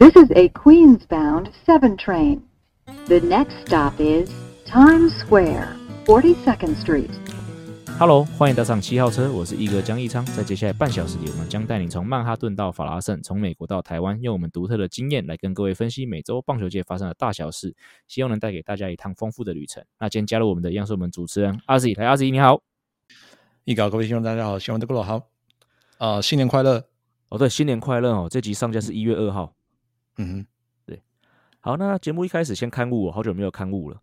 This is a Queens-bound 7 train. The next stop is Times Square, 42nd Street. Hello，欢迎搭上七号车，我是一哥江一昌。在接下来半小时里，我们将带你从曼哈顿到法拉盛，从美国到台湾，用我们独特的经验来跟各位分析美洲棒球界发生的大小事，希望能带给大家一趟丰富的旅程。那今天加入我们的，一样是我们主持人阿 Z，来阿 Z，你好。一哥，各位听众大家好，希望都过得好。啊、呃，新年快乐！哦，对，新年快乐哦！这集上架是一月二号。嗯哼，对。好，那节目一开始先刊物，我好久没有刊物了。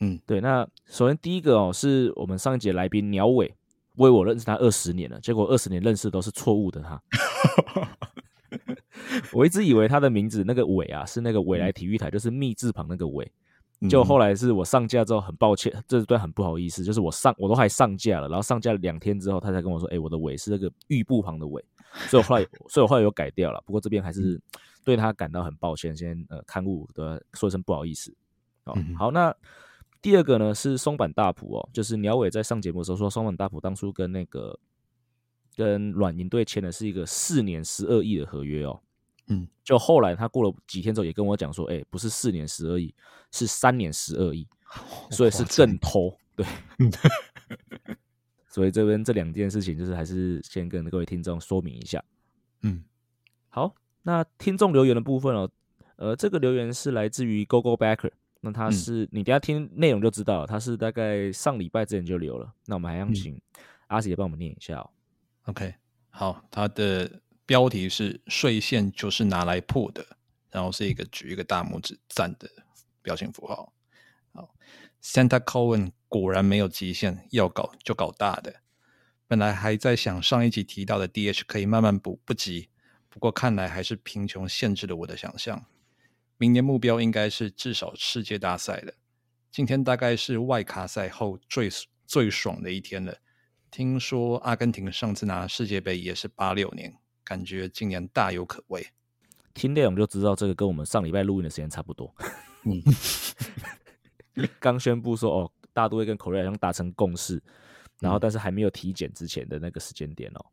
嗯，对，那首先第一个哦，是我们上一节来宾鸟尾，为我认识他二十年了，结果二十年认识都是错误的他。我一直以为他的名字那个尾啊，是那个纬来体育台，嗯、就是密字旁那个纬。就后来是我上架之后，很抱歉，这段很不好意思，就是我上我都还上架了，然后上架了两天之后，他才跟我说，哎、欸，我的尾是那个玉部旁的尾，所以我后来，所以我后来有改掉了。不过这边还是对他感到很抱歉，先呃刊物的说一声不好意思。哦，嗯、好，那。第二个呢是松坂大辅哦，就是鸟尾在上节目的时候说，松坂大辅当初跟那个跟软银队签的是一个四年十二亿的合约哦，嗯，就后来他过了几天之后也跟我讲说，哎、欸，不是四年十二亿，是三年十二亿，所以是正偷，对，所以这边这两件事情就是还是先跟各位听众说明一下，嗯，好，那听众留言的部分哦，呃，这个留言是来自于 Gogo Backer。那他是、嗯、你等下听内容就知道了，他是大概上礼拜之前就留了。那我们还要请阿喜也帮我们念一下哦。OK，好，他的标题是“税线就是拿来破的”，然后是一个举一个大拇指赞的表情符号。好，Santa Cohen 果然没有极限，要搞就搞大的。本来还在想上一集提到的 DH 可以慢慢补，不急。不过看来还是贫穷限制了我的想象。明年目标应该是至少世界大赛了。今天大概是外卡赛后最最爽的一天了。听说阿根廷上次拿世界杯也是八六年，感觉今年大有可为。听内容就知道这个跟我们上礼拜录音的时间差不多。嗯，刚宣布说哦，大都会跟像达成共识，然后但是还没有体检之前的那个时间点哦。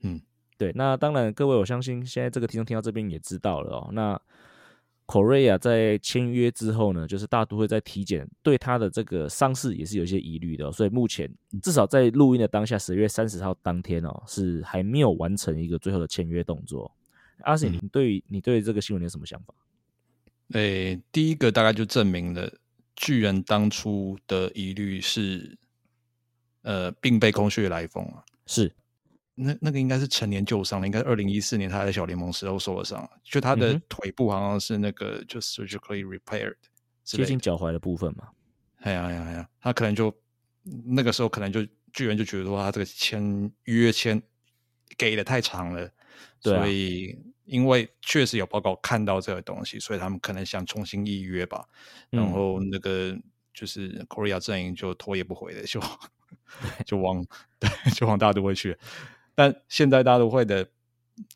嗯，对。那当然，各位我相信现在这个听众听到这边也知道了哦。那 Correa 在签约之后呢，就是大都会在体检，对他的这个伤势也是有一些疑虑的，所以目前至少在录音的当下，十月三十号当天哦，是还没有完成一个最后的签约动作。阿信，你对你对这个新闻有什么想法？诶、欸，第一个大概就证明了巨人当初的疑虑是，呃，并非空穴来风啊，是。那那个应该是成年旧伤了，应该是二零一四年他在小联盟时候受的伤，就他的腿部好像是那个就 surgically repaired，接近脚踝的部分嘛。哎呀哎呀哎呀，他可能就那个时候可能就巨人就觉得说他这个签约签给的太长了，对啊，所以因为确实有报告看到这个东西，所以他们可能想重新预约吧。然后那个就是 Correa 阵营就头也不回的就 就往 对就往大都会去了。但现在大都会的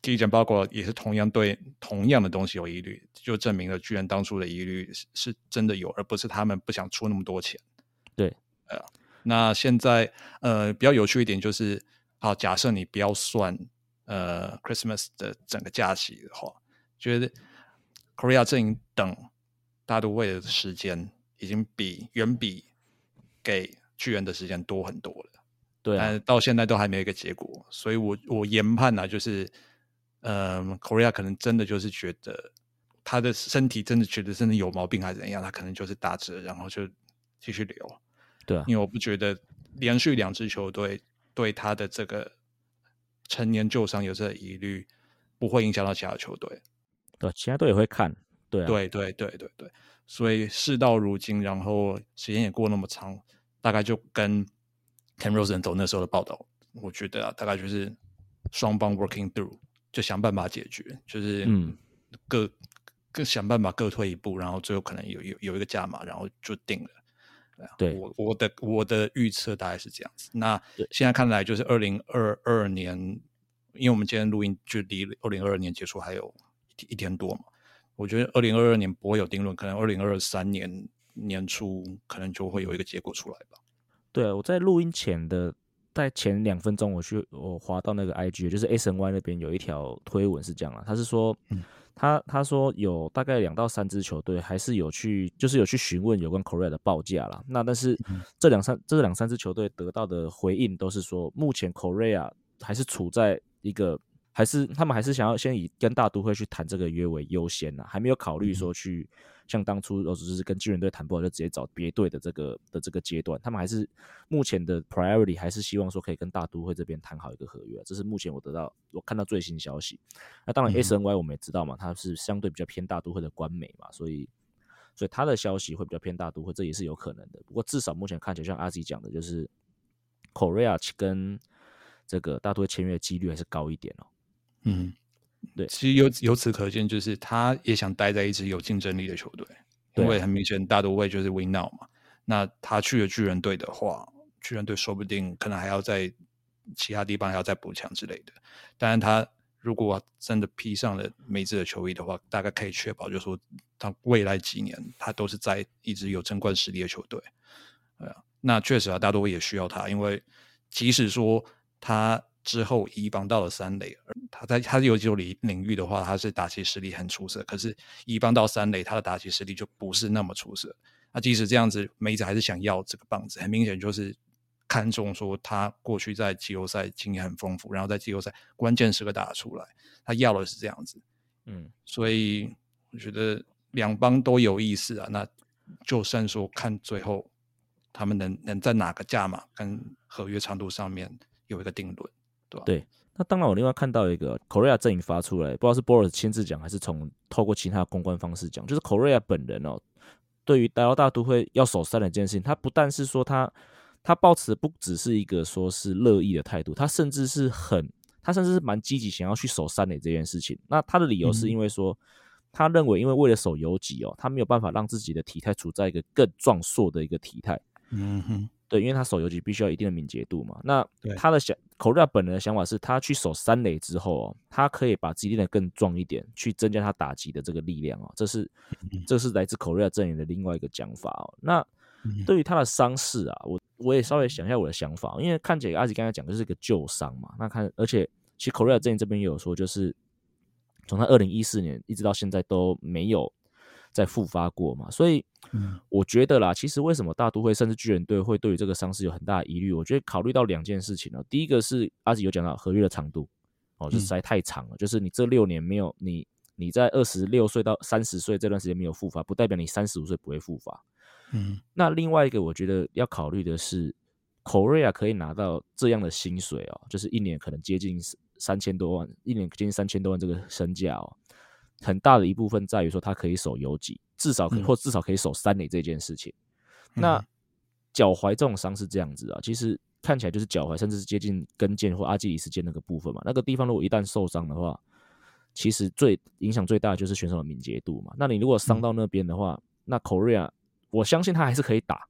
体检报告也是同样对同样的东西有疑虑，就证明了巨人当初的疑虑是是真的有，而不是他们不想出那么多钱。对，呃，那现在呃比较有趣一点就是，好，假设你不要算呃 Christmas 的整个假期的话，觉得 Correa 阵营等大都会的时间已经比远比给巨人的时间多很多了。对、啊，但到现在都还没有一个结果，所以我我研判呢、啊，就是，嗯、呃，Correa 可能真的就是觉得他的身体真的觉得真的有毛病还是怎样，他可能就是打折，然后就继续留。对、啊，因为我不觉得连续两支球队对他的这个成年旧伤有这个疑虑，不会影响到其他球队。对，其他队也会看。对、啊，对对对对对，所以事到如今，然后时间也过那么长，大概就跟。Ken Rosenthal 那时候的报道，我觉得啊，大概就是双方 working through，就想办法解决，就是嗯，各各想办法各退一步，然后最后可能有有有一个价码，然后就定了。对，我我的我的预测大概是这样子。那现在看来就是二零二二年，因为我们今天录音距离二零二二年结束还有一天多嘛，我觉得二零二二年不会有定论，可能二零二三年年初可能就会有一个结果出来吧。对啊，我在录音前的在前两分钟我去我滑到那个 IG，就是 SNY 那边有一条推文是这样啊，他是说，嗯、他他说有大概两到三支球队还是有去，就是有去询问有关 Correa 的报价啦。那但是这两三这两三支球队得到的回应都是说，目前 Correa 还是处在一个。还是他们还是想要先以跟大都会去谈这个约为优先呐，还没有考虑说去像当初哦，只是跟巨人队谈不好就直接找别队的这个的这个阶段，他们还是目前的 priority 还是希望说可以跟大都会这边谈好一个合约，这是目前我得到我看到最新消息。那当然 SNY 我们也知道嘛，它是相对比较偏大都会的官媒嘛，所以所以他的消息会比较偏大都会，这也是有可能的。不过至少目前看起来，像阿吉讲的，就是 Correa 跟这个大都会签约的几率还是高一点哦。嗯，对，其实由由此可见，就是他也想待在一支有竞争力的球队，因为很明显大都会就是 win now 嘛。那他去了巨人队的话，巨人队说不定可能还要在其他地方还要再补强之类的。当然，他如果真的披上了梅子的球衣的话，大概可以确保，就是说他未来几年他都是在一支有争冠实力的球队。对啊，那确实啊，大都会也需要他，因为即使说他。之后移防到了三垒，他在他游击手领领域的话，他是打击实力很出色。可是移防到三垒，他的打击实力就不是那么出色。那即使这样子，梅子还是想要这个棒子，很明显就是看中说他过去在季后赛经验很丰富，然后在季后赛关键时刻打出来，他要的是这样子。嗯，所以我觉得两帮都有意思啊。那就算说看最后他们能能在哪个价码跟合约长度上面有一个定论。对，那当然，我另外看到一个 Correa 阵营发出来，不知道是 Boris 亲自讲还是从透过其他公关方式讲，就是 Correa 本人哦，对于大大都会要守三垒这件事情，他不但是说他他抱持的不只是一个说是乐意的态度，他甚至是很他甚至是蛮积极想要去守三垒这件事情。那他的理由是因为说，嗯、他认为因为为了守游击哦，他没有办法让自己的体态处在一个更壮硕的一个体态。嗯哼。对，因为他守游击必须要一定的敏捷度嘛。那他的想，Correa 本人的想法是，他去守三垒之后哦，他可以把自己练得更壮一点，去增加他打击的这个力量哦。这是，这是来自 Correa 阵营的另外一个讲法哦。那对于他的伤势啊，我我也稍微想一下我的想法，因为看起来阿吉刚才讲的是一个旧伤嘛。那看，而且其实 Correa 阵营这边也有说，就是从他二零一四年一直到现在都没有。再复发过嘛？所以我觉得啦，其实为什么大都会甚至巨人队会对于这个伤势有很大的疑虑？我觉得考虑到两件事情呢。第一个是阿吉有讲到合约的长度哦，就实在太长了。就是你这六年没有你你在二十六岁到三十岁这段时间没有复发，不代表你三十五岁不会复发。嗯，那另外一个我觉得要考虑的是，Correa 可以拿到这样的薪水哦，就是一年可能接近三千多万，一年接近三千多万这个身价哦。很大的一部分在于说，他可以守游击，至少可以、嗯、或至少可以守三垒这件事情。嗯、那脚踝这种伤是这样子啊，其实看起来就是脚踝，甚至是接近跟腱或阿基里斯腱那个部分嘛。那个地方如果一旦受伤的话，其实最影响最大的就是选手的敏捷度嘛。那你如果伤到那边的话，嗯、那 Correa 我相信他还是可以打，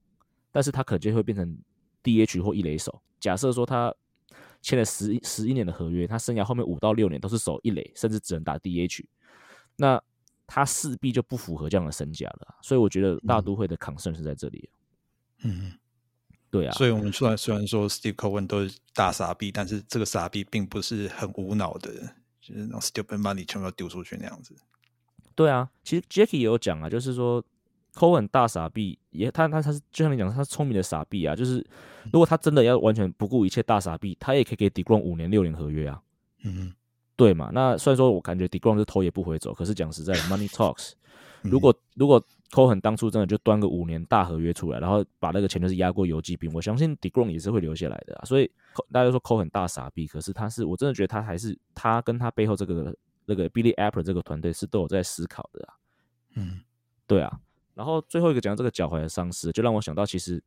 但是他可能就会变成 DH 或一垒手。假设说他签了十十一年的合约，他生涯后面五到六年都是守一垒，甚至只能打 DH。那他势必就不符合这样的身价了，所以我觉得大都会的 concern 是在这里。嗯，对啊。所以我们虽然虽然说 Steve Cohen 都是大傻逼，但是这个傻逼并不是很无脑的，就是那种 stupid money 全部要丢出去那样子。对啊，其实 Jackie 也有讲啊，就是说 Cohen 大傻逼，也他他他是就像你讲，他是聪明的傻逼啊。就是如果他真的要完全不顾一切大傻逼，他也可以给 DeGrom 五年六年合约啊。嗯。对嘛？那虽然说我感觉 DeGrom 是头也不回走，可是讲实在，Money talks。如果如果 Cohen 当初真的就端个五年大合约出来，然后把那个钱就是压过游击兵，我相信 DeGrom 也是会留下来的啊。所以大家都说 Cohen 大傻逼，可是他是我真的觉得他还是他跟他背后这个那个 Billy Apple 这个团队是都有在思考的啊。嗯，对啊。然后最后一个讲到这个脚踝的伤势，就让我想到其实。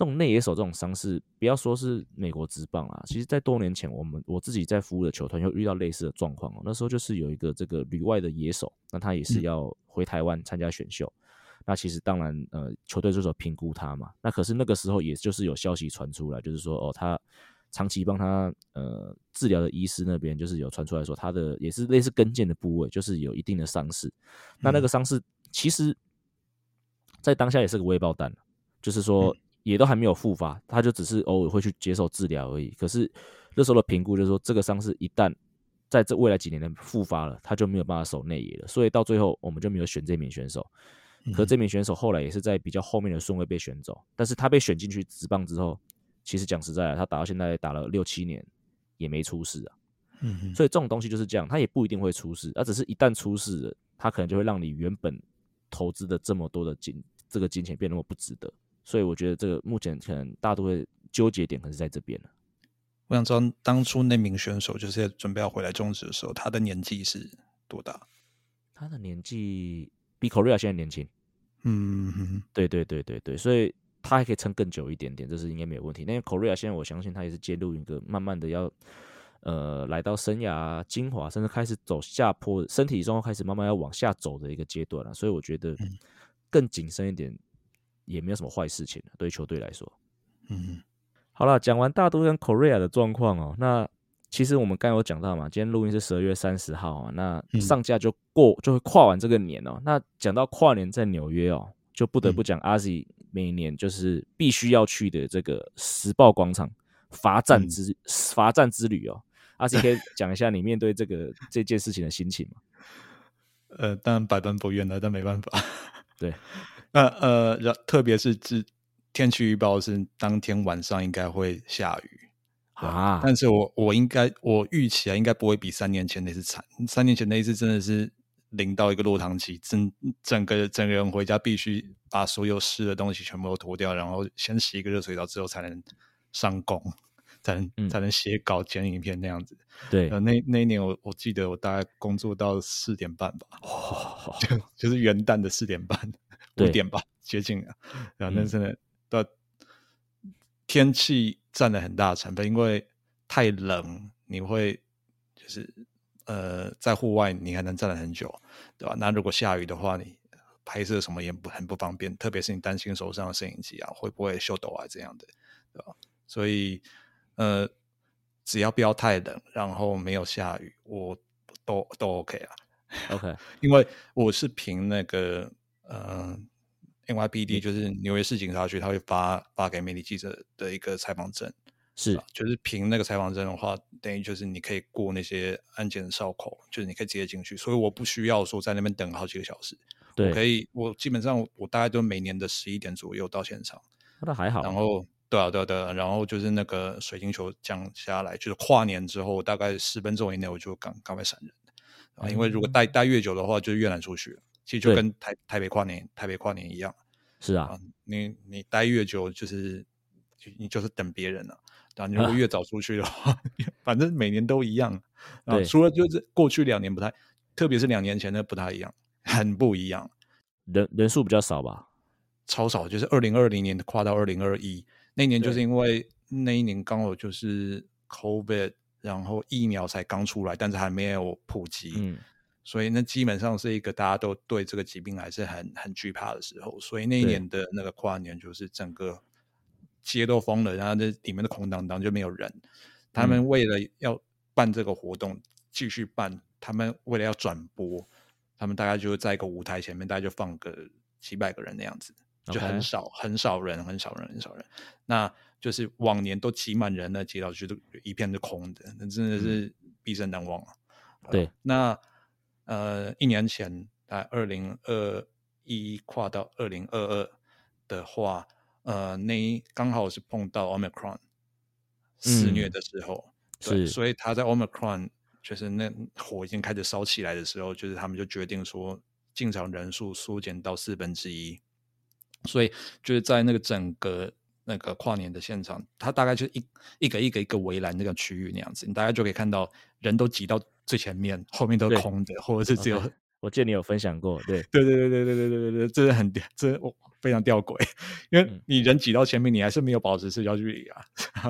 这种内野手这种伤势，不要说是美国职棒啊，其实，在多年前，我们我自己在服务的球团又遇到类似的状况哦。那时候就是有一个这个旅外的野手，那他也是要回台湾参加选秀。嗯、那其实当然，呃，球队就是评估他嘛。那可是那个时候，也就是有消息传出来，就是说，哦，他长期帮他呃治疗的医师那边，就是有传出来说，他的也是类似跟腱的部位，就是有一定的伤势。那那个伤势，其实，在当下也是个未爆弹，就是说。也都还没有复发，他就只是偶尔会去接受治疗而已。可是那时候的评估就是说，这个伤势一旦在这未来几年内复发了，他就没有办法守内野了。所以到最后我们就没有选这名选手。可这名选手后来也是在比较后面的顺位被选走，但是他被选进去职棒之后，其实讲实在的，他打到现在打了六七年也没出事啊。嗯，所以这种东西就是这样，他也不一定会出事，而只是一旦出事了，他可能就会让你原本投资的这么多的金这个金钱变那么不值得。所以我觉得这个目前可能大多会纠结点可能是在这边了。我想知道当初那名选手就是准备要回来中职的时候，他的年纪是多大？他的年纪比 Correa 现在年轻。嗯，对对对对对，所以他还可以撑更久一点点，这是应该没有问题。因为 Correa 现在我相信他也是进入一个慢慢的要呃来到生涯精华，甚至开始走下坡，身体状况开始慢慢要往下走的一个阶段了。所以我觉得更谨慎一点。也没有什么坏事情，对球队来说。嗯，好了，讲完大都跟 Correa 的状况哦，那其实我们刚刚有讲到嘛，今天录音是十二月三十号啊，那上架就过就会跨完这个年哦。那讲到跨年在纽约哦，就不得不讲 Ozzy 每年就是必须要去的这个时报广场罚站之罚站之旅哦。Ozzy 可以讲一下你面对这个这件事情的心情吗？呃，当然百般不愿的，但没办法。对。那呃，特别是指天气预报是当天晚上应该会下雨啊，但是我我应该我预期啊，应该不会比三年前那次惨。三年前那一次真的是淋到一个落汤鸡，整整个整个人回家必须把所有湿的东西全部都脱掉，然后先洗一个热水澡之后才能上工，才能、嗯、才能写稿剪影片那样子。对，呃、那那一年我我记得我大概工作到四点半吧，哦、就就是元旦的四点半。五点吧，接近了。然后那真的的天气占了很大的成分，因为太冷，你会就是呃在户外你还能站了很久，对吧？那如果下雨的话，你拍摄什么也不很不方便，特别是你担心手上的摄影机啊会不会秀抖啊这样的，对吧？所以呃只要不要太冷，然后没有下雨，我都都 OK 啊，OK，因为我是凭那个。嗯、呃、，NYPD 就是纽约市警察局，他会发发给媒体记者的一个采访证，是，就是凭那个采访证的话，等于就是你可以过那些安检的哨口，就是你可以直接进去，所以我不需要说在那边等好几个小时，对，我可以，我基本上我大概都每年的十一点左右到现场，那还好，然后对啊对啊对啊，然后就是那个水晶球降下来，就是跨年之后大概十分钟以内我就赶赶快闪人，啊、嗯，因为如果待待越久的话，就越难出去了。其实就跟台台北跨年台北跨年一样，是啊，啊你你待越久，就是你就是等别人了，啊，你如果 越早出去的话，啊、反正每年都一样。啊，除了就是过去两年不太，特别是两年前的不太一样，很不一样，人人数比较少吧，超少，就是二零二零年跨到二零二一。那年，就是因为那一年刚好就是 COVID，然后疫苗才刚出来，但是还没有普及，嗯。所以那基本上是一个大家都对这个疾病还是很很惧怕的时候，所以那一年的那个跨年就是整个街都封了，然后那里面的空荡荡就没有人。他们为了要办这个活动继续办，他们为了要转播，他们大概就在一个舞台前面，大概就放个几百个人那样子，就很少很少人，很少人，很少人。那就是往年都挤满人的街道，就都一片是空的，那真的是毕生难忘啊。对，那。呃，一年前在二零二一跨到二零二二的话，呃，那刚好是碰到 Omicron 肆虐的时候，嗯、对，所以他在 Omicron 就是那火已经开始烧起来的时候，就是他们就决定说进场人数缩减到四分之一，所以就是在那个整个那个跨年的现场，它大概就是一一个一个一个围栏那个区域那样子，你大概就可以看到人都挤到。最前面后面都空的，或者是只有、okay. 我记得你有分享过，对对对对对对对对对，这是很这我非常吊诡，因为你人挤到前面，你还是没有保持社交距离啊，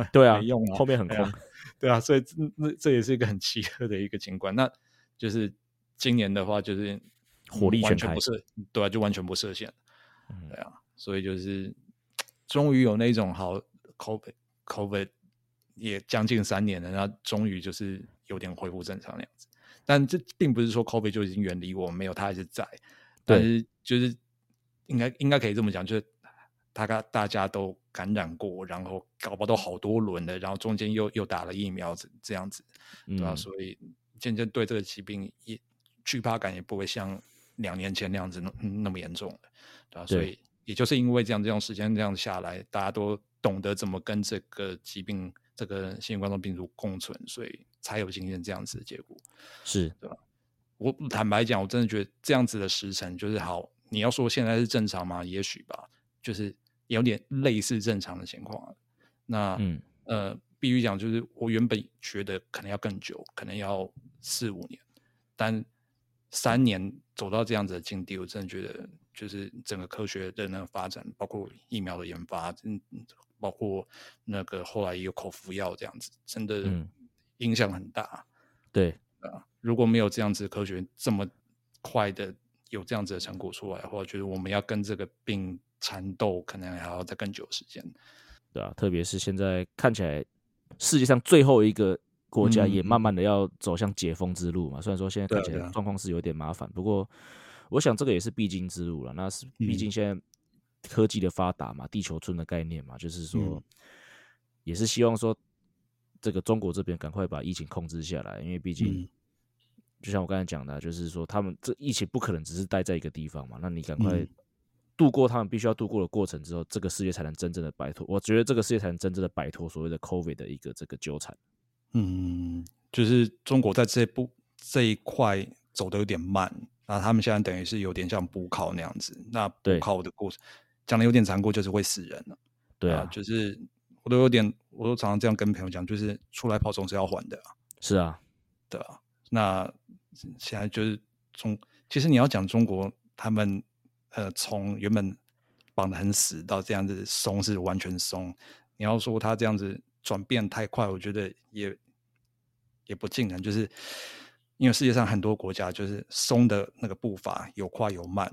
对啊，没用啊，后面很空，对啊，对啊，所以那这也是一个很奇特的一个景观。那就是今年的话，就是火力全开，不是对啊，就完全不设限，对啊，所以就是终于有那种好 COVID COVID 也将近三年了，然后终于就是。有点恢复正常那样子，但这并不是说 COVID 就已经远离我们，没有，它还是在。但是就是应该应该可以这么讲，就是大概大家都感染过，然后搞不好都好多轮了，然后中间又又打了疫苗，这这样子，对吧？嗯、所以渐渐对这个疾病也惧怕感也不会像两年前那样子那那么严重了，对吧？对，所以也就是因为这样这样时间这样下来，大家都懂得怎么跟这个疾病、这个新型冠状病毒共存，所以才有今天这样子的结果，是对吧？我坦白讲，我真的觉得这样子的时程就是好。你要说现在是正常吗？也许吧，就是有点类似正常的情况。那嗯呃，必须讲，就是我原本觉得可能要更久，可能要四五年，但三年走到这样子的境地，我真的觉得就是整个科学的那个发展，包括疫苗的研发，嗯，包括那个后来有口服药这样子，真的影响很大。嗯、对啊，如果没有这样子的科学这么快的。有这样子的成果出来的话，觉得我们要跟这个病缠斗，可能还要再更久的时间，对啊，特别是现在看起来，世界上最后一个国家也慢慢的要走向解封之路嘛。嗯、虽然说现在看起来状况是有点麻烦，不过我想这个也是必经之路了。那是毕竟现在科技的发达嘛，地球村的概念嘛，就是说，嗯、也是希望说这个中国这边赶快把疫情控制下来，因为毕竟。就像我刚才讲的，就是说他们这疫情不可能只是待在一个地方嘛，那你赶快度过他们必须要度过的过程之后，这个世界才能真正的摆脱。我觉得这个世界才能真正的摆脱所谓的 COVID 的一个这个纠缠。嗯，就是中国在这一步这一块走的有点慢，那他们现在等于是有点像补考那样子。那补考的过程讲的有点残酷，就是会死人了。对啊，啊，就是我都有点，我都常常这样跟朋友讲，就是出来跑总是要还的。是啊，对啊，那。现在就是中，其实你要讲中国，他们呃从原本绑得很死到这样子松是完全松。你要说他这样子转变太快，我觉得也也不尽然，就是因为世界上很多国家就是松的那个步伐有快有慢。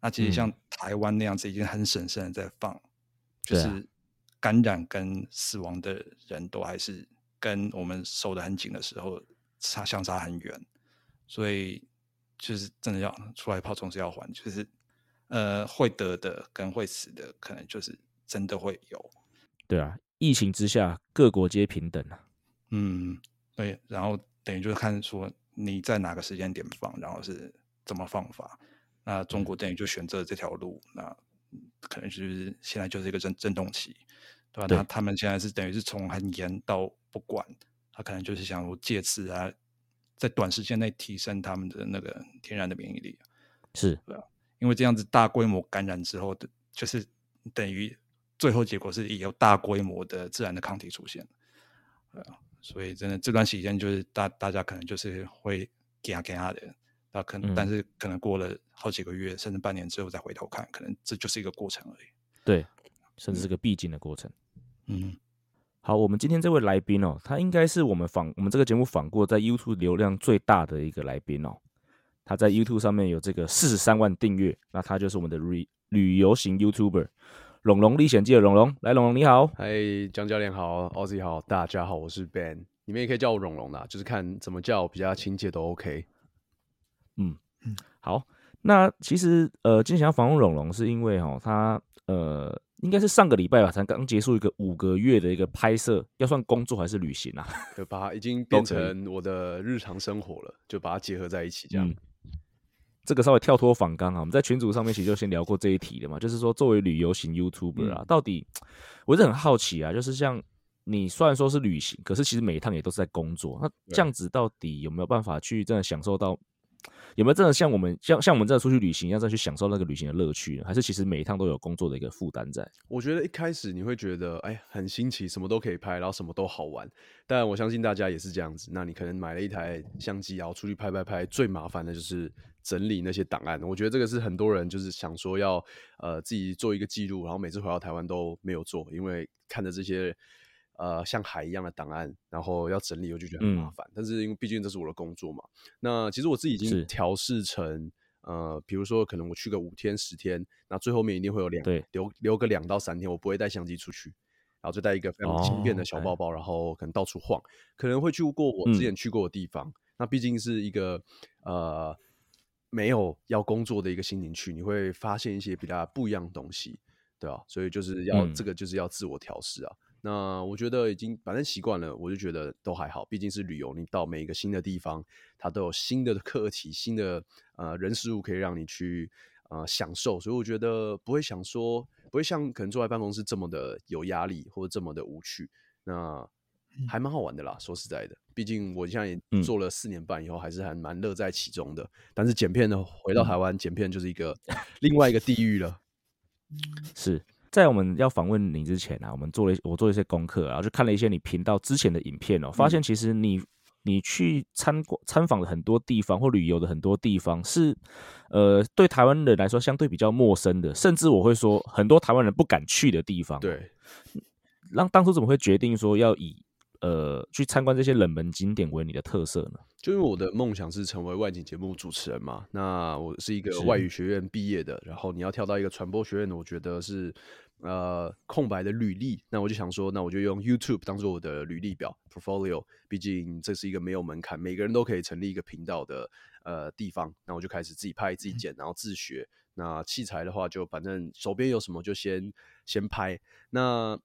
那其实像台湾那样子已经很审慎的在放，嗯、就是感染跟死亡的人都还是跟我们守得很紧的时候差相差很远。所以就是真的要出来跑，总是要还。就是呃，会得的跟会死的，可能就是真的会有。对啊，疫情之下，各国皆平等啊。嗯，对。然后等于就是看说你在哪个时间点放，然后是怎么放法。那中国等于就选择这条路，嗯、那可能就是现在就是一个震震动期，对吧？对，那他们现在是等于是从很严到不管，他可能就是想说借此啊。在短时间内提升他们的那个天然的免疫力，是对啊，因为这样子大规模感染之后的，就是等于最后结果是也有大规模的自然的抗体出现，对啊，所以真的这段时间就是大大家可能就是会给他给他的，那可能、嗯、但是可能过了好几个月甚至半年之后再回头看，可能这就是一个过程而已，对，甚至是个必经的过程，嗯。好，我们今天这位来宾哦，他应该是我们访我们这个节目访过在 YouTube 流量最大的一个来宾哦。他在 YouTube 上面有这个四十三万订阅，那他就是我们的旅旅游型 YouTuber，龙龙历险记的龙龙。来，龙龙你好，嗨，江教练好，Ozzy 好，大家好，我是 Ben，你们也可以叫我龙龙啦，就是看怎么叫比较亲切都 OK。嗯嗯，好，那其实呃，今天想要访问龙龙是因为哈、哦，他呃。应该是上个礼拜吧，才刚结束一个五个月的一个拍摄，要算工作还是旅行啊？就把它已经变成我的日常生活了，就把它结合在一起这样。嗯、这个稍微跳脱访纲啊，我们在群组上面其实就先聊过这一题的嘛，就是说作为旅游型 YouTuber 啊，嗯、到底我是很好奇啊，就是像你虽然说是旅行，可是其实每一趟也都是在工作，那这样子到底有没有办法去真的享受到？有没有真的像我们像像我们这样出去旅行一样再去享受那个旅行的乐趣？还是其实每一趟都有工作的一个负担在？我觉得一开始你会觉得哎很新奇，什么都可以拍，然后什么都好玩。但我相信大家也是这样子。那你可能买了一台相机，然后出去拍拍拍，最麻烦的就是整理那些档案。我觉得这个是很多人就是想说要呃自己做一个记录，然后每次回到台湾都没有做，因为看着这些。呃，像海一样的档案，然后要整理，我就觉得很麻烦。嗯、但是因为毕竟这是我的工作嘛，那其实我自己已经调试成，呃，比如说可能我去个五天十天，那最后面一定会有两对留留个两到三天，我不会带相机出去，然后就带一个非常轻便的小包包，哦、然后可能到处晃，可能会去过我之前去过的地方。嗯、那毕竟是一个呃没有要工作的一个心情去，你会发现一些比较不一样的东西。对啊，所以就是要、嗯、这个就是要自我调试啊。那我觉得已经反正习惯了，我就觉得都还好。毕竟是旅游，你到每一个新的地方，它都有新的课题、新的呃人事物可以让你去呃享受，所以我觉得不会想说，不会像可能坐在办公室这么的有压力或者这么的无趣。那还蛮好玩的啦，说实在的，毕竟我现在也做了四年半以后，还是还蛮乐在其中的。嗯、但是剪片呢，回到台湾、嗯、剪片就是一个另外一个地狱了。是。在我们要访问你之前啊，我们做了我做了一些功课，然后就看了一些你频道之前的影片哦，发现其实你你去参观参访的很多地方或旅游的很多地方是，呃，对台湾人来说相对比较陌生的，甚至我会说很多台湾人不敢去的地方。对，让当初怎么会决定说要以呃去参观这些冷门景点为你的特色呢？就因为我的梦想是成为外景节目主持人嘛，那我是一个外语学院毕业的，然后你要跳到一个传播学院的，我觉得是呃空白的履历，那我就想说，那我就用 YouTube 当做我的履历表 portfolio，毕竟这是一个没有门槛，每个人都可以成立一个频道的呃地方，那我就开始自己拍自己剪，然后自学。那器材的话，就反正手边有什么就先先拍。那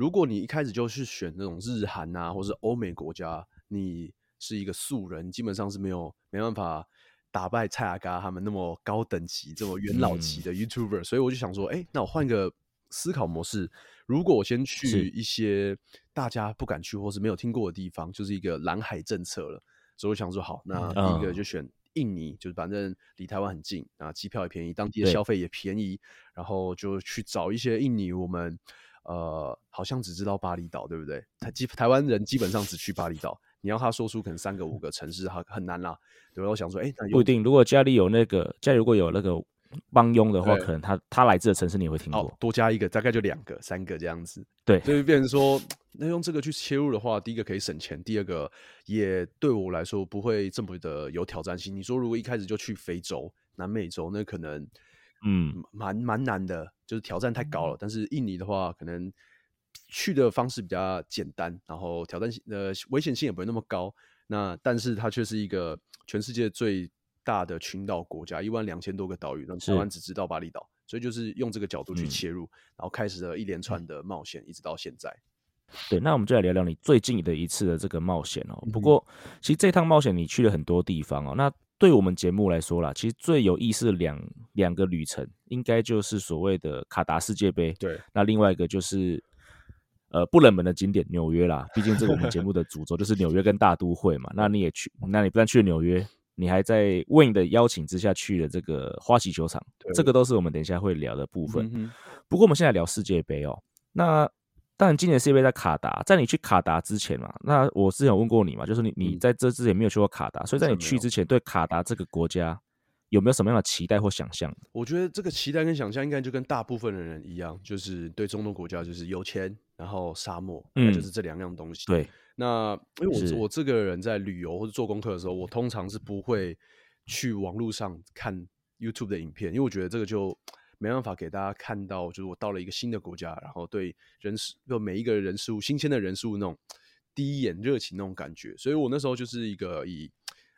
如果你一开始就去选那种日韩啊，或是欧美国家，你是一个素人，基本上是没有没办法打败蔡阿嘎他们那么高等级、这么元老级的 YouTuber，、嗯、所以我就想说，哎、欸，那我换个思考模式，如果我先去一些大家不敢去或是没有听过的地方，就是一个蓝海政策了，所以我想说，好，那第一个就选印尼，就是反正离台湾很近，啊，机票也便宜，当地的消费也便宜，然后就去找一些印尼，我们呃好像只知道巴厘岛，对不对？台基台湾人基本上只去巴厘岛。你要他说出可能三个五个城市，他很难啦。对，我想说，哎、欸，不一定。如果家里有那个，家里如果有那个帮佣的话，可能他他来自的城市你也会听过。哦，多加一个，大概就两个、三个这样子。对，所以变成说，那用这个去切入的话，第一个可以省钱，第二个也对我来说不会这么的有挑战性。你说如果一开始就去非洲、南美洲，那可能嗯蛮蛮难的，就是挑战太高了。但是印尼的话，可能。去的方式比较简单，然后挑战性呃危险性也不会那么高。那但是它却是一个全世界最大的群岛国家，一万两千多个岛屿，那台湾只知道巴厘岛，所以就是用这个角度去切入，嗯、然后开始了一连串的冒险，一直到现在。对，那我们就来聊聊你最近的一次的这个冒险哦。不过其实这趟冒险你去了很多地方哦。那对我们节目来说啦，其实最有意思的两两个旅程，应该就是所谓的卡达世界杯。对，那另外一个就是。呃，不冷门的景点纽约啦，毕竟这个我们节目的主轴就是纽约跟大都会嘛。那你也去，那你不但去了纽约，你还在 Wayne 的邀请之下去了这个花旗球场，这个都是我们等一下会聊的部分。嗯、不过我们现在聊世界杯哦。那当然，今年世界杯在卡达，在你去卡达之前嘛，那我之前有问过你嘛，就是你你在这之前没有去过卡达，所以在你去之前，对卡达这个国家。有没有什么样的期待或想象？我觉得这个期待跟想象应该就跟大部分的人一样，就是对中东国家就是有钱，然后沙漠，嗯，就是这两样东西。对，那因为我我这个人在旅游或者做功课的时候，我通常是不会去网络上看 YouTube 的影片，因为我觉得这个就没办法给大家看到，就是我到了一个新的国家，然后对人事就每一个人事物、新鲜的人事物那种第一眼热情那种感觉，所以我那时候就是一个以。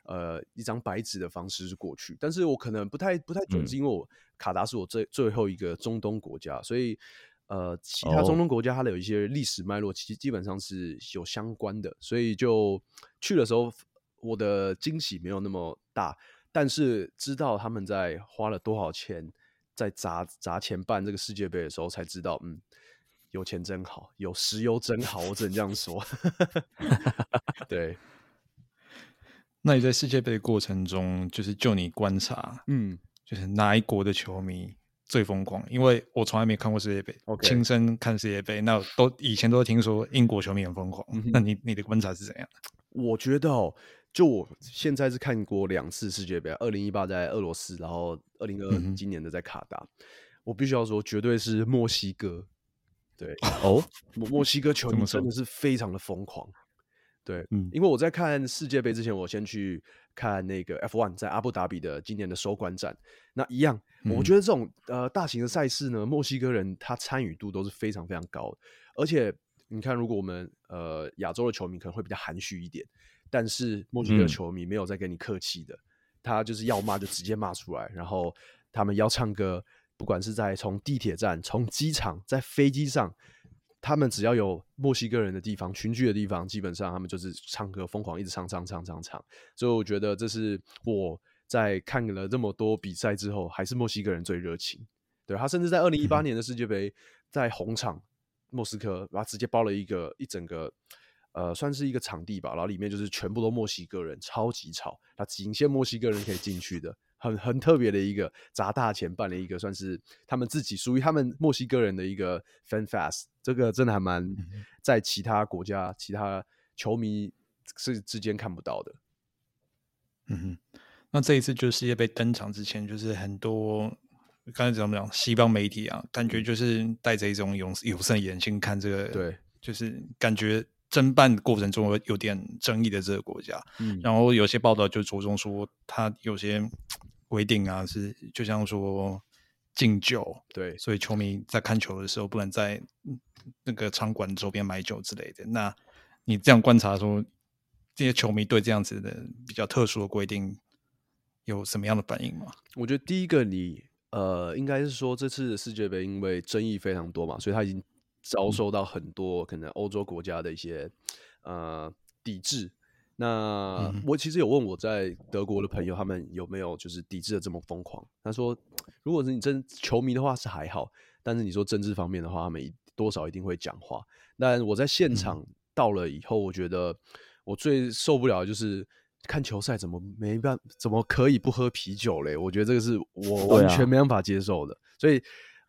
呃，一张白纸的方式是过去，但是我可能不太不太准，是因为我卡达是我最最后一个中东国家，所以呃，其他中东国家它的有一些历史脉络，其实基本上是有相关的，所以就去的时候，我的惊喜没有那么大，但是知道他们在花了多少钱在砸砸钱办这个世界杯的时候，才知道，嗯，有钱真好，有石油真好，我只能这样说，对。那你在世界杯的过程中，就是就你观察，嗯，就是哪一国的球迷最疯狂？因为我从来没看过世界杯，亲 Okay. 身看世界杯，那都以前都听说英国球迷很疯狂。嗯、那你你的观察是怎样？我觉得哦，就我现在是看过两次世界杯，二零一八在俄罗斯，然后二零二二今年的在卡达。嗯、我必须要说，绝对是墨西哥。对 哦，墨墨西哥球迷真的是非常的疯狂。对，嗯，因为我在看世界杯之前，我先去看那个 F1 在阿布达比的今年的收官战。那一样，我觉得这种呃大型的赛事呢，墨西哥人他参与度都是非常非常高的。而且你看，如果我们呃亚洲的球迷可能会比较含蓄一点，但是墨西哥球迷没有在跟你客气的，他就是要骂就直接骂出来，然后他们要唱歌。不管是在从地铁站、从机场、在飞机上，他们只要有墨西哥人的地方、群聚的地方，基本上他们就是唱歌疯狂，一直唱唱唱唱唱。所以我觉得这是我在看了这么多比赛之后，还是墨西哥人最热情。对，他甚至在 二零一八年的世界杯，在红场莫斯科，然后直接包了一个一整个。呃，算是一个场地吧，然后里面就是全部都墨西哥人，超级吵。那仅限墨西哥人可以进去的，很很特别的一个砸大钱办了一个，算是他们自己属于他们墨西哥人的一个 fan fest。这个真的还蛮在其他国家、其他球迷是之间看不到的。嗯哼，那这一次就是世界杯登场之前，就是很多刚才怎么讲，西方媒体啊，感觉就是带着一种有有色眼镜看这个，对，就是感觉。申办过程中有点争议的这个国家，嗯，然后有些报道就着重说，他有些规定啊，是就像说禁酒，对，所以球迷在看球的时候不能在那个场馆周边买酒之类的。那你这样观察说，这些球迷对这样子的比较特殊的规定有什么样的反应吗？我觉得第一个你，你呃，应该是说这次的世界杯因为争议非常多嘛，所以他已经。遭受到很多可能欧洲国家的一些呃抵制。那我其实有问我在德国的朋友，他们有没有就是抵制的这么疯狂？他说，如果是你真球迷的话是还好，但是你说政治方面的话，他们多少一定会讲话。但我在现场到了以后，我觉得我最受不了的就是看球赛怎么没办怎么可以不喝啤酒嘞？我觉得这个是我完全没办法接受的，所以。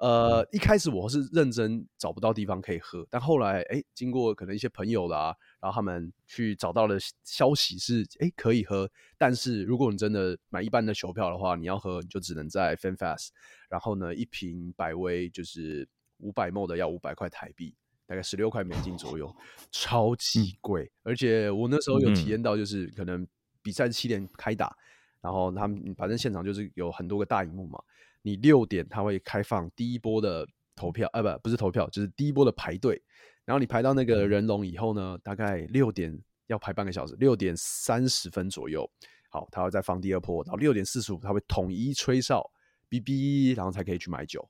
呃，一开始我是认真找不到地方可以喝，但后来哎，经过可能一些朋友啦，然后他们去找到了消息是哎可以喝，但是如果你真的买一般的球票的话，你要喝你就只能在 FanFest，然后呢一瓶百威就是五百 ml 的要五百块台币，大概十六块美金左右，超级贵。而且我那时候有体验到，就是可能比赛七点开打，然后他们反正现场就是有很多个大荧幕嘛。你六点他会开放第一波的投票，啊不不是投票，就是第一波的排队。然后你排到那个人龙以后呢，大概六点要排半个小时，六点三十分左右，好，他会再放第二波，到六点四十五他会统一吹哨，哔哔，然后才可以去买酒。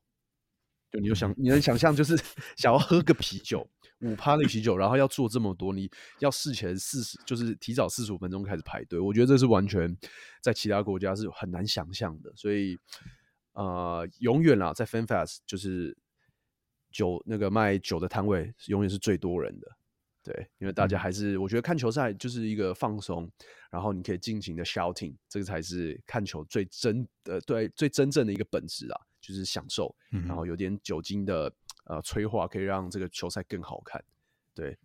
就你就想，你能想象，就是 想要喝个啤酒，五趴的啤酒，然后要做这么多，你要事前四十，就是提早四十五分钟开始排队。我觉得这是完全在其他国家是很难想象的，所以。呃，永远啦，在 FanFest 就是酒那个卖酒的摊位，永远是最多人的。对，因为大家还是、嗯、我觉得看球赛就是一个放松，然后你可以尽情的 shouting，这个才是看球最真的对最真正的一个本质啊，就是享受。嗯、然后有点酒精的呃催化，可以让这个球赛更好看。对，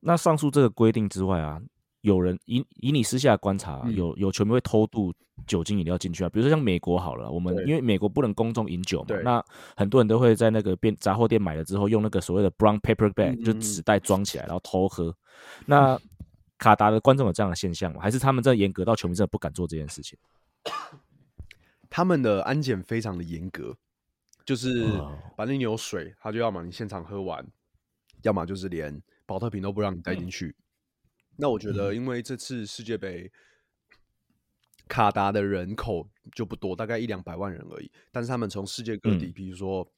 那上述这个规定之外啊。有人以以你私下观察，嗯、有有球迷会偷渡酒精饮料进去啊，比如说像美国好了，我们因为美国不能公众饮酒嘛，那很多人都会在那个便杂货店买了之后，用那个所谓的 brown paper bag、嗯、就纸袋装起来，然后偷喝。那卡达的观众有这样的现象吗？还是他们真的严格到球迷真的不敢做这件事情？他们的安检非常的严格，就是反正你有水，他就要么你现场喝完，要么就是连保特瓶都不让你带进去。嗯那我觉得，因为这次世界杯，卡达的人口就不多，大概一两百万人而已。但是他们从世界各地，嗯、比如说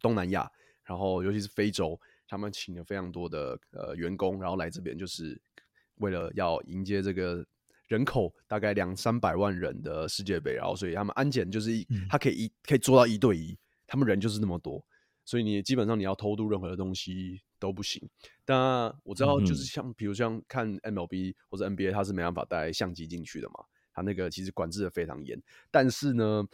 东南亚，然后尤其是非洲，他们请了非常多的呃员工，然后来这边就是为了要迎接这个人口大概两三百万人的世界杯。然后所以他们安检就是一，他可以一可以做到一对一，他们人就是那么多。所以你基本上你要偷渡任何的东西都不行。但我知道，就是像、嗯、比如像看 MLB 或者 NBA，他是没办法带相机进去的嘛。他那个其实管制的非常严。但是呢，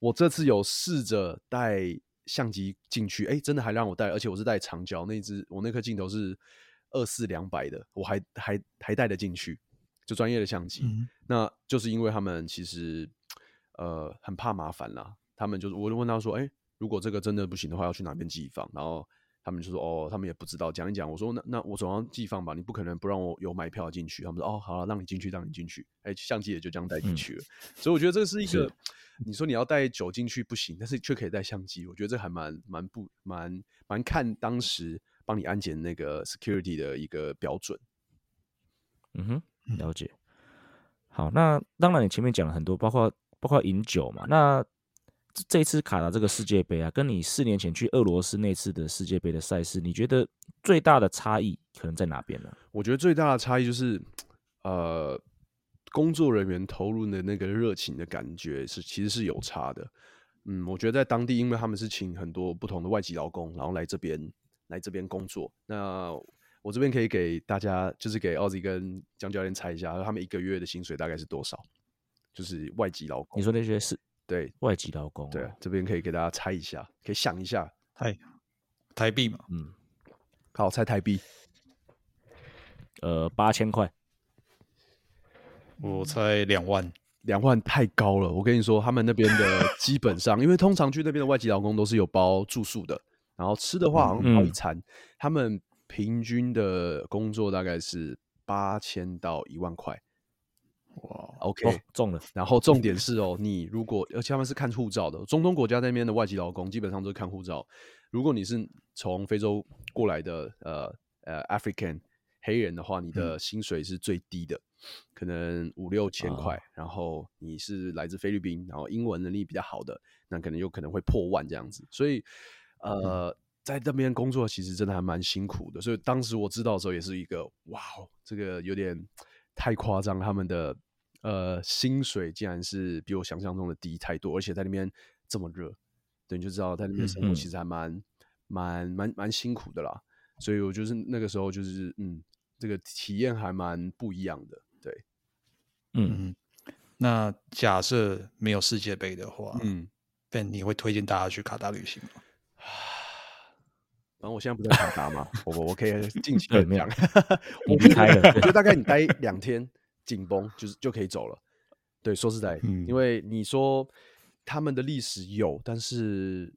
我这次有试着带相机进去，哎、欸，真的还让我带，而且我是带长焦，那只我那颗镜头是二四两百的，我还还还带得进去，就专业的相机。嗯、那就是因为他们其实呃很怕麻烦啦。他们就是我就问他说，哎、欸。如果这个真的不行的话，要去哪边寄放？然后他们就说：“哦，他们也不知道。”讲一讲，我说：“那那我总要寄放吧？你不可能不让我有买票进去。”他们说：“哦，好了，让你进去，让你进去。”哎，相机也就这样带进去了。嗯、所以我觉得这是一个，你说你要带酒进去不行，但是却可以带相机，我觉得这还蛮蛮不蛮蛮看当时帮你安检那个 security 的一个标准。嗯哼，了解。好，那当然你前面讲了很多，包括包括饮酒嘛，那。这次卡达这个世界杯啊，跟你四年前去俄罗斯那次的世界杯的赛事，你觉得最大的差异可能在哪边呢？我觉得最大的差异就是，呃，工作人员投入的那个热情的感觉是其实是有差的。嗯，我觉得在当地，因为他们是请很多不同的外籍劳工，然后来这边来这边工作。那我这边可以给大家，就是给奥 Z 跟江教练猜一下，他们一个月的薪水大概是多少？就是外籍劳工。你说那些是？对，外籍劳工。对，这边可以给大家猜一下，可以想一下，台台币嘛？嗯，好，猜台币。呃，八千块。我猜两万。两万太高了，我跟你说，他们那边的 基本上，因为通常去那边的外籍劳工都是有包住宿的，然后吃的话好像包一餐，嗯、他们平均的工作大概是八千到一万块。哇，OK，、哦、中了。然后重点是哦，你如果而且他们是看护照的，中东国家那边的外籍劳工基本上都是看护照。如果你是从非洲过来的，呃呃，African。黑人的话，你的薪水是最低的，嗯、可能五六千块。哦、然后你是来自菲律宾，然后英文能力比较好的，那可能有可能会破万这样子。所以，呃，嗯、在那边工作其实真的还蛮辛苦的。所以当时我知道的时候，也是一个哇，这个有点太夸张。他们的呃薪水竟然是比我想象中的低太多，而且在那边这么热，对，你就知道在那边生活其实还蛮蛮蛮蛮辛苦的啦。所以我就是那个时候就是嗯。这个体验还蛮不一样的，对，嗯，那假设没有世界杯的话，嗯，Ben，你会推荐大家去卡达旅行吗？反正我现在不在卡达嘛，我我可以 尽情的讲，我不开了，我觉得大概你待两天紧绷，就是就可以走了。对，说实在，嗯，因为你说他们的历史有，但是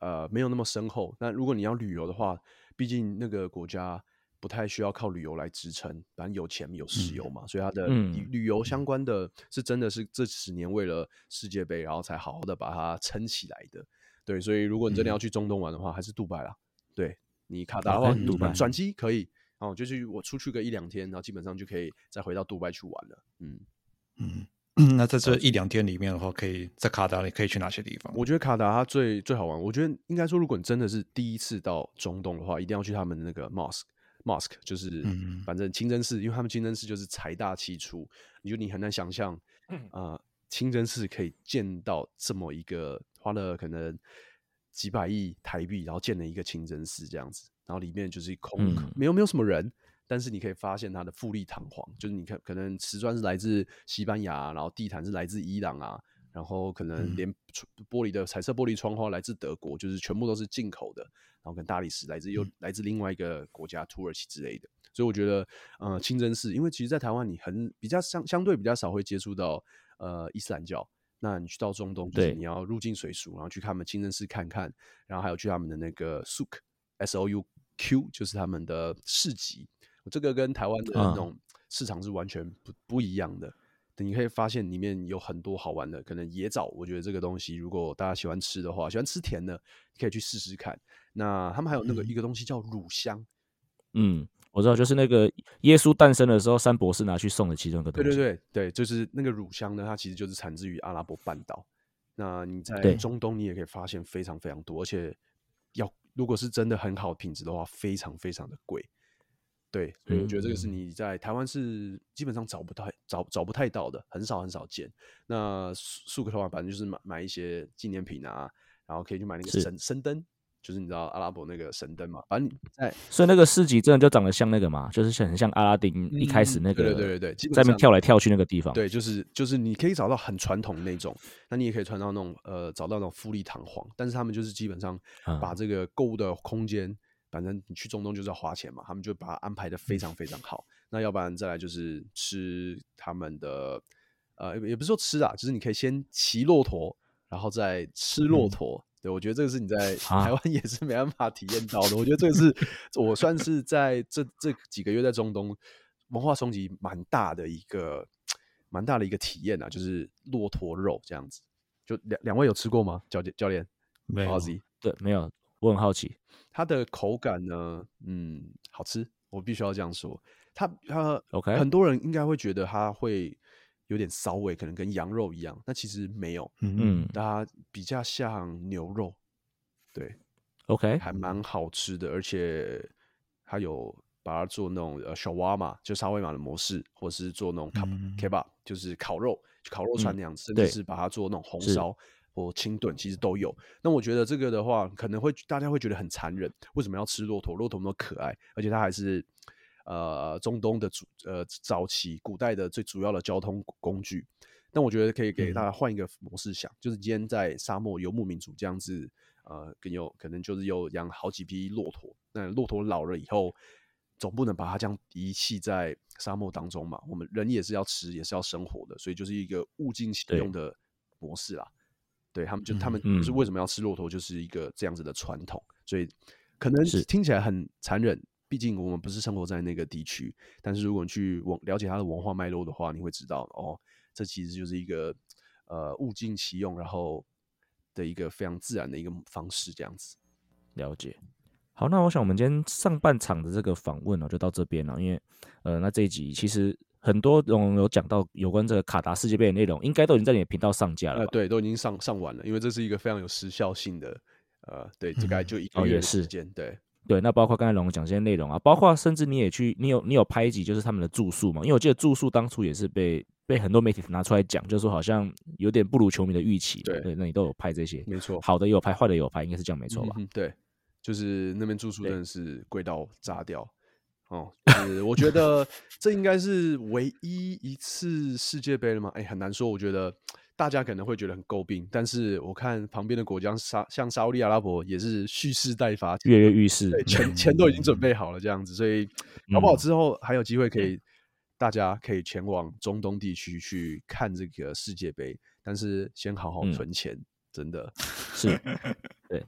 呃没有那么深厚。那如果你要旅游的话，毕竟那个国家。不太需要靠旅游来支撑，反正有钱有石油嘛，嗯、所以它的旅游相关的是真的是这十年为了世界杯，然后才好好的把它撑起来的。对，所以如果你真的要去中东玩的话，嗯、还是杜拜啦。对，你卡达的话，杜拜转机可以，然后就是我出去个一两天，然后基本上就可以再回到杜拜去玩了。嗯嗯，那在这一两天里面的话，可以在卡达里可以去哪些地方？我觉得卡达它最最好玩，我觉得应该说，如果你真的是第一次到中东的话，一定要去他们的那个 mosque。Mosque 就是，反正清真寺，因为他们清真寺就是财大气粗，你就你很难想象，啊、呃，清真寺可以建到这么一个花了可能几百亿台币，然后建了一个清真寺这样子，然后里面就是空，嗯、没有没有什么人，但是你可以发现它的富丽堂皇，就是你看可能瓷砖是来自西班牙，然后地毯是来自伊朗啊。然后可能连玻璃的彩色玻璃窗花来自德国，就是全部都是进口的。然后跟大理石来自又来自另外一个国家土耳其之类的。所以我觉得，呃，清真寺，因为其实，在台湾你很比较相相对比较少会接触到呃伊斯兰教。那你去到中东，就是你要入境随俗，然后去他们清真寺看看，然后还有去他们的那个 souk s o u q，就是他们的市集。这个跟台湾的那种市场是完全不不一样的。你可以发现里面有很多好玩的，可能野枣。我觉得这个东西，如果大家喜欢吃的话，喜欢吃甜的，可以去试试看。那他们还有那个一个东西叫乳香，嗯，我知道，就是那个耶稣诞生的时候，三博士拿去送的其中一个东西。对对对对，就是那个乳香呢，它其实就是产自于阿拉伯半岛。那你在中东，你也可以发现非常非常多，而且要如果是真的很好品质的话，非常非常的贵。对，所以我觉得这个是你在台湾是基本上找不太找找不太到的，很少很少见。那素克的话，反正就是买买一些纪念品啊，然后可以去买那个神神灯，就是你知道阿拉伯那个神灯嘛。反正你在所以那个市集真的就长得像那个嘛，就是很像阿拉丁一开始那个，对对对对，在那边跳来跳去那个地方。对，就是就是你可以找到很传统那种，那你也可以穿到那种呃找到那种富丽堂皇，但是他们就是基本上把这个购物的空间。反正你去中东就是要花钱嘛，他们就把它安排的非常非常好。那要不然再来就是吃他们的，呃，也不是说吃啊，就是你可以先骑骆驼，然后再吃骆驼。嗯、对，我觉得这个是你在台湾也是没办法体验到的。啊、我觉得这个是 我算是在这这几个月在中东文化冲击蛮大的一个蛮大的一个体验啊，就是骆驼肉这样子。就两两位有吃过吗？教练教练没有，对，没有。我很好奇，它的口感呢？嗯，好吃，我必须要这样说。它它 OK，很多人应该会觉得它会有点骚味，可能跟羊肉一样，但其实没有，嗯，它比较像牛肉，对，OK，还蛮好吃的，而且它有把它做那种呃 shawarma 就沙威玛的模式，或是做那种 kebab 就是烤肉，烤肉串那样子，甚至是把它做那种红烧或清炖，其实都有。那我觉得这个的话，可能会大家会觉得很残忍，为什么要吃骆驼？骆驼那么可爱，而且它还是。呃，中东的主呃早期古代的最主要的交通工具，但我觉得可以给大家换一个模式想，嗯、就是今天在沙漠游牧民族这样子，呃，更有可能就是有养好几匹骆驼，那骆驼老了以后，总不能把它这样遗弃在沙漠当中嘛？我们人也是要吃，也是要生活的，所以就是一个物尽其用的模式啦。对，他们就、嗯、他们就是为什么要吃骆驼，就是一个这样子的传统，所以可能听起来很残忍。毕竟我们不是生活在那个地区，但是如果你去了解它的文化脉络的话，你会知道哦，这其实就是一个呃物尽其用，然后的一个非常自然的一个方式，这样子。了解。好，那我想我们今天上半场的这个访问呢，就到这边了。因为呃，那这一集其实很多人有讲到有关这个卡达世界杯的内容，应该都已经在你的频道上架了。呃，对，都已经上上完了，因为这是一个非常有时效性的，呃，对，大概就一个月的时间，对。对，那包括刚才龙讲这些内容啊，包括甚至你也去，你有你有拍一集，就是他们的住宿嘛？因为我记得住宿当初也是被被很多媒体拿出来讲，就是说好像有点不如球迷的预期。对，对，那你都有拍这些，没错，好的有拍，坏的有拍，应该是这样没错吧？嗯，对，就是那边住宿真的是贵到炸掉哦。就是我觉得 这应该是唯一一次世界杯了吗？哎，很难说，我觉得。大家可能会觉得很诟病，但是我看旁边的国家沙像沙乌地阿拉伯也是蓄势待发，跃跃欲试，对，钱钱都已经准备好了这样子，所以搞不好之后还有机会可以，大家可以前往中东地区去看这个世界杯，但是先好好存钱，嗯、真的 是，对。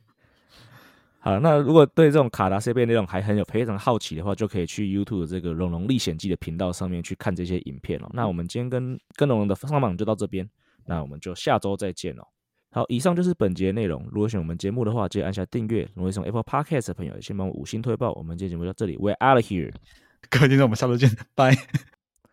好，那如果对这种卡达世界杯内容还很有非常好奇的话，就可以去 YouTube 这个《龙龙历险记》的频道上面去看这些影片哦。那我们今天跟跟龙龙的上榜就到这边。那我们就下周再见了。好，以上就是本节内容。如果喜欢我们节目的话，记得按下订阅。如果是用 Apple Podcast 的朋友，也先帮我五星推爆。我们今天节目到这里，We're out of here。各位听众，我们下周见，拜。